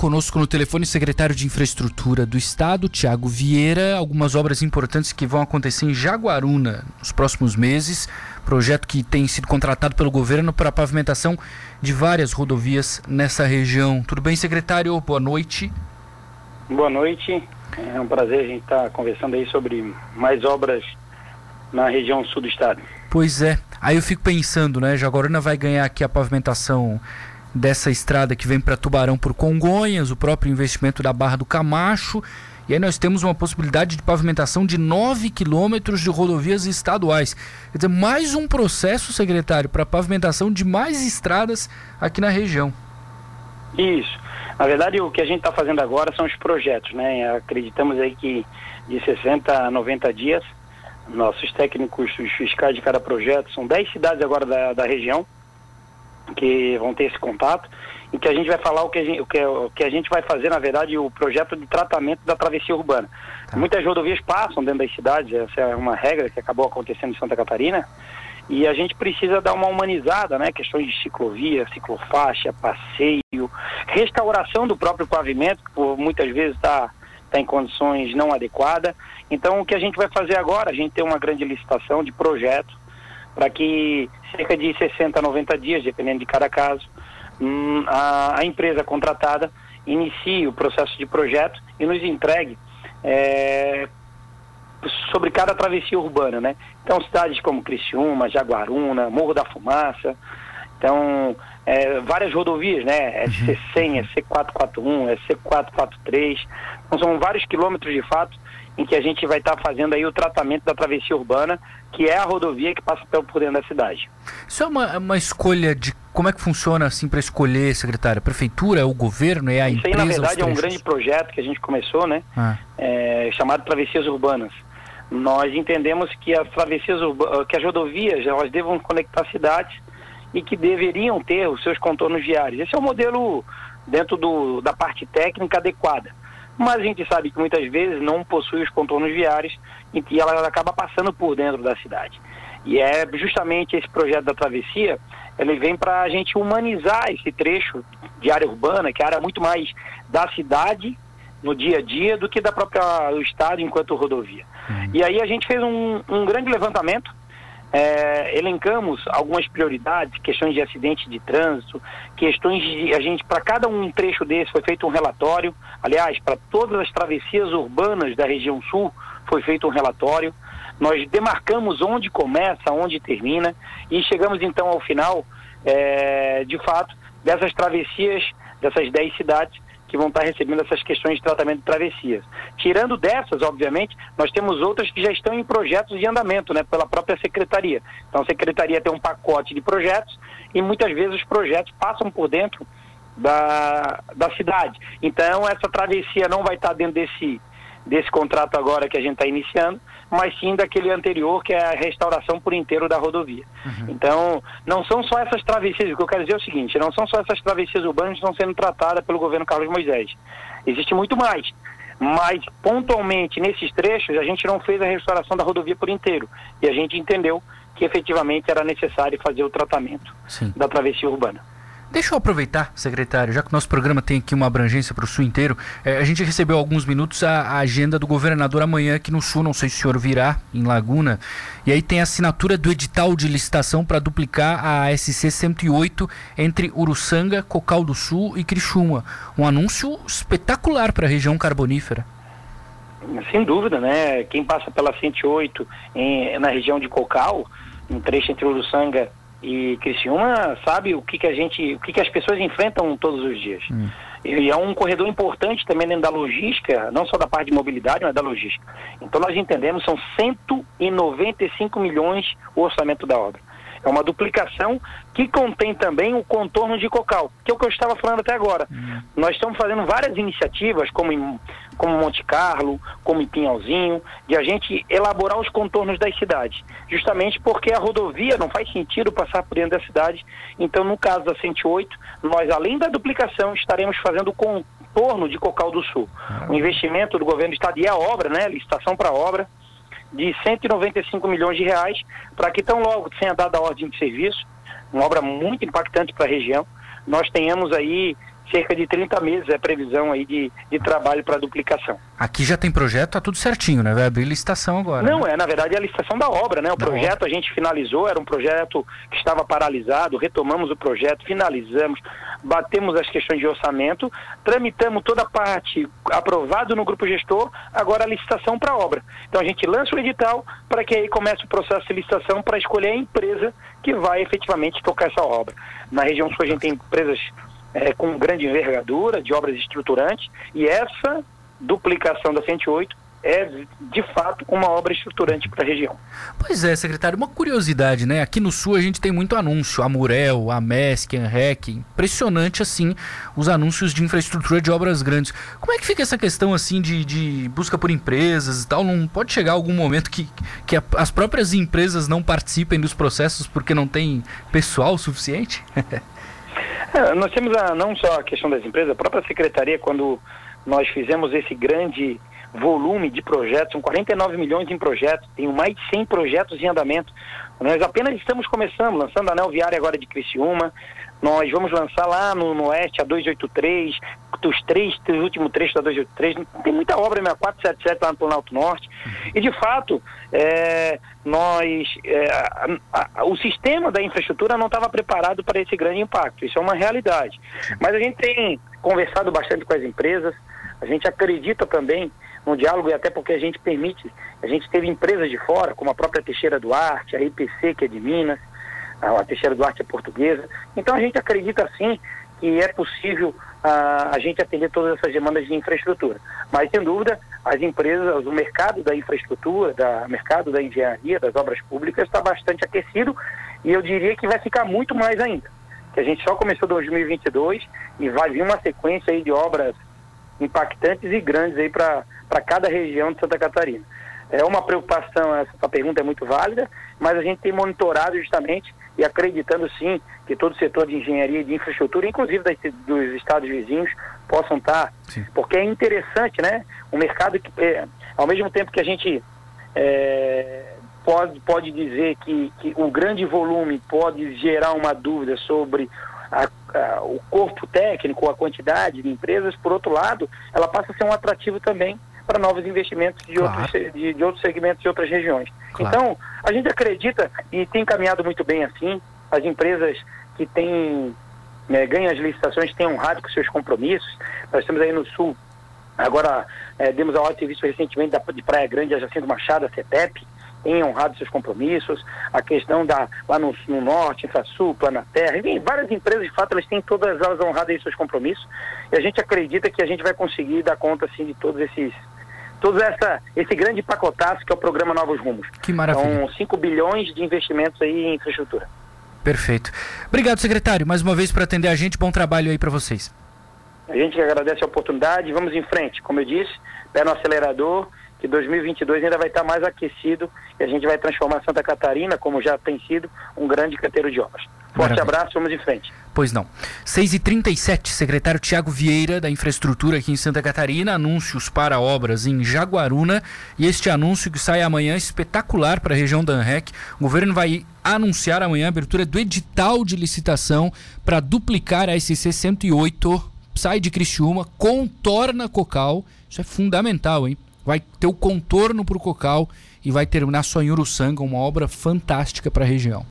conosco no telefone o secretário de Infraestrutura do Estado, Tiago Vieira. Algumas obras importantes que vão acontecer em Jaguaruna nos próximos meses. Projeto que tem sido contratado pelo governo para a pavimentação de várias rodovias nessa região. Tudo bem, secretário? Boa noite. Boa noite. É um prazer a gente estar conversando aí sobre mais obras na região sul do estado. Pois é. Aí eu fico pensando, né? Jaguaruna vai ganhar aqui a pavimentação dessa estrada que vem para Tubarão por Congonhas, o próprio investimento da Barra do Camacho. E aí nós temos uma possibilidade de pavimentação de 9 quilômetros de rodovias estaduais. Quer dizer, mais um processo, secretário, para pavimentação de mais estradas aqui na região. Isso. Na verdade, o que a gente está fazendo agora são os projetos, né? Acreditamos aí que de 60 a 90 dias, nossos técnicos, os fiscais de cada projeto, são 10 cidades agora da, da região, que vão ter esse contato, em que a gente vai falar o que a gente, o que, o que a gente vai fazer, na verdade, o projeto de tratamento da travessia urbana. Tá. Muitas rodovias passam dentro das cidades, essa é uma regra que acabou acontecendo em Santa Catarina, e a gente precisa dar uma humanizada, né? Questões de ciclovia, ciclofaixa, passeio, restauração do próprio pavimento, que por muitas vezes está tá em condições não adequadas. Então, o que a gente vai fazer agora? A gente tem uma grande licitação de projetos para que cerca de 60 a 90 dias, dependendo de cada caso, hum, a, a, empresa contratada inicie o processo de projeto e nos entregue é, sobre cada travessia urbana, né? Então, cidades como Criciúma, Jaguaruna, Morro da Fumaça, então, é, várias rodovias, né? SC100, SC441, SC443, então são vários quilômetros de fato em que a gente vai estar tá fazendo aí o tratamento da travessia urbana, que é a rodovia que passa por dentro da cidade. Isso é uma, uma escolha de como é que funciona assim para escolher, secretária? A prefeitura, é o governo, é a Isso empresa? Isso aí, na verdade, é um grande projeto que a gente começou, né? Ah. É, chamado Travessias Urbanas. Nós entendemos que as travessias que as rodovias elas devam conectar cidades e que deveriam ter os seus contornos viários. Esse é o modelo dentro do, da parte técnica adequada mas a gente sabe que muitas vezes não possui os contornos viários e ela acaba passando por dentro da cidade. E é justamente esse projeto da travessia, ele vem para a gente humanizar esse trecho de área urbana, que é área muito mais da cidade no dia a dia do que da própria do estado enquanto rodovia. Uhum. E aí a gente fez um, um grande levantamento é, elencamos algumas prioridades, questões de acidente de trânsito, questões de a gente para cada um trecho desse foi feito um relatório. Aliás, para todas as travessias urbanas da região sul foi feito um relatório. Nós demarcamos onde começa, onde termina e chegamos então ao final, é, de fato, dessas travessias, dessas 10 cidades que vão estar recebendo essas questões de tratamento de travessias. Tirando dessas, obviamente, nós temos outras que já estão em projetos de andamento, né, pela própria secretaria. Então, a secretaria tem um pacote de projetos e muitas vezes os projetos passam por dentro da, da cidade. Então, essa travessia não vai estar dentro desse, desse contrato agora que a gente está iniciando, mas sim daquele anterior, que é a restauração por inteiro da rodovia. Uhum. Então, não são só essas travessias, o que eu quero dizer é o seguinte, não são só essas travessias urbanas que estão sendo tratadas pelo governo Carlos Moisés. Existe muito mais. Mas, pontualmente, nesses trechos, a gente não fez a restauração da rodovia por inteiro. E a gente entendeu que efetivamente era necessário fazer o tratamento sim. da travessia urbana. Deixa eu aproveitar, secretário, já que o nosso programa tem aqui uma abrangência para o Sul inteiro, é, a gente recebeu há alguns minutos a, a, agenda do governador amanhã aqui no Sul, não sei se o senhor virá, em Laguna, e aí tem a assinatura do edital de licitação para duplicar a SC 108 entre Uruçanga, Cocal do Sul e Criciúma. Um anúncio espetacular para a região carbonífera. Sem dúvida, né? Quem passa pela 108 em, na região de Cocal, um trecho entre Uruçanga e Criciúma sabe o que, que a gente, o que, que as pessoas enfrentam todos os dias. Hum. E é um corredor importante também dentro da logística, não só da parte de mobilidade, mas da logística. Então nós entendemos são 195 milhões o orçamento da obra. É uma duplicação que contém também o contorno de Cocal, que é o que eu estava falando até agora. Hum. Nós estamos fazendo várias iniciativas, como em, como Monte Carlo, como em Pinhalzinho, de a gente elaborar os contornos das cidades, justamente porque a rodovia não faz sentido passar por dentro da cidade. Então, no caso da 108, nós, além da duplicação, estaremos fazendo o contorno de Cocal do Sul. Ah. O investimento do governo do estado e a obra, né, licitação para obra, de 195 milhões de reais, para que tão logo tenha dado a ordem de serviço, uma obra muito impactante para a região, nós tenhamos aí cerca de 30 meses é a previsão aí de, de trabalho para duplicação. Aqui já tem projeto, tá tudo certinho, né? Vai abrir licitação agora. Não, né? é, na verdade é a licitação da obra, né? O da projeto obra. a gente finalizou, era um projeto que estava paralisado, retomamos o projeto, finalizamos, batemos as questões de orçamento, tramitamos toda a parte aprovado no grupo gestor, agora a licitação para a obra. Então a gente lança o edital para que aí comece o processo de licitação para escolher a empresa que vai efetivamente tocar essa obra. Na região sul a gente tem empresas é, com grande envergadura, de obras estruturantes, e essa duplicação da 108 é de fato uma obra estruturante para a região. Pois é, secretário, uma curiosidade, né? Aqui no sul a gente tem muito anúncio, a Murel, a MESC, a REC, impressionante assim os anúncios de infraestrutura de obras grandes. Como é que fica essa questão assim de, de busca por empresas e tal? Não pode chegar algum momento que, que a, as próprias empresas não participem dos processos porque não tem pessoal suficiente? nós temos a, não só a questão das empresas, a própria secretaria quando nós fizemos esse grande volume de projetos, são 49 milhões em projetos, tenho mais de 100 projetos em andamento. Nós apenas estamos começando, lançando anel viário agora de Criciúma, nós vamos lançar lá no, no Oeste a 283, os três, os últimos trechos da 283, tem muita obra, minha 477 lá no Planalto Norte. E de fato, é, nós, é, a, a, o sistema da infraestrutura não estava preparado para esse grande impacto, isso é uma realidade. Mas a gente tem conversado bastante com as empresas, a gente acredita também no diálogo e até porque a gente permite, a gente teve empresas de fora, como a própria Teixeira Duarte, a IPC, que é de Minas, a Teixeira Duarte é portuguesa. Então a gente acredita sim que é possível a, a gente atender todas essas demandas de infraestrutura. Mas, sem dúvida, as empresas, o mercado da infraestrutura, da mercado da engenharia, das obras públicas está bastante aquecido e eu diria que vai ficar muito mais ainda. Que a gente só começou 2022 e vai vir uma sequência aí de obras impactantes e grandes aí para cada região de Santa Catarina. É uma preocupação, essa pergunta é muito válida, mas a gente tem monitorado justamente e acreditando sim que todo o setor de engenharia e de infraestrutura, inclusive das, dos estados vizinhos, possam estar. Sim. Porque é interessante, né? Um mercado que, é, ao mesmo tempo que a gente é, pode, pode dizer que, que o grande volume pode gerar uma dúvida sobre a, a, o corpo técnico, a quantidade de empresas, por outro lado, ela passa a ser um atrativo também para novos investimentos de, claro. outros, de, de, outros segmentos de outras regiões. Claro. Então, a gente acredita e tem caminhado muito bem assim. As empresas que têm né, ganham as licitações têm honrado com seus compromissos. Nós estamos aí no Sul, agora é, demos a hora de serviço recentemente da, de Praia Grande, a Jacinto Machado, a CETEP, tem honrado seus compromissos, a questão da lá no, no norte, Infrasul, Planaterra, enfim, várias empresas de fato elas têm todas elas honradas seus compromissos e a gente acredita que a gente vai conseguir dar conta assim de todos esses todo essa, esse grande pacotaço que é o programa Novos Rumos. Que maravilha. São 5 bilhões de investimentos aí em infraestrutura. Perfeito. Obrigado, secretário, mais uma vez por atender a gente. Bom trabalho aí para vocês. A gente agradece a oportunidade. Vamos em frente. Como eu disse, pé no acelerador que 2022 ainda vai estar mais aquecido e a gente vai transformar Santa Catarina, como já tem sido, um grande canteiro de obras. Forte Maravilha. abraço, vamos em frente. Pois não. 6h37, secretário Tiago Vieira, da Infraestrutura aqui em Santa Catarina, anúncios para obras em Jaguaruna. E este anúncio que sai amanhã, espetacular para a região da ANREC. O governo vai anunciar amanhã a abertura do edital de licitação para duplicar a SC 108, sai de Criciúma, contorna Cocal. Isso é fundamental, hein? Vai ter o contorno para o Cocal e vai terminar só em Uruçanga, uma obra fantástica para a região.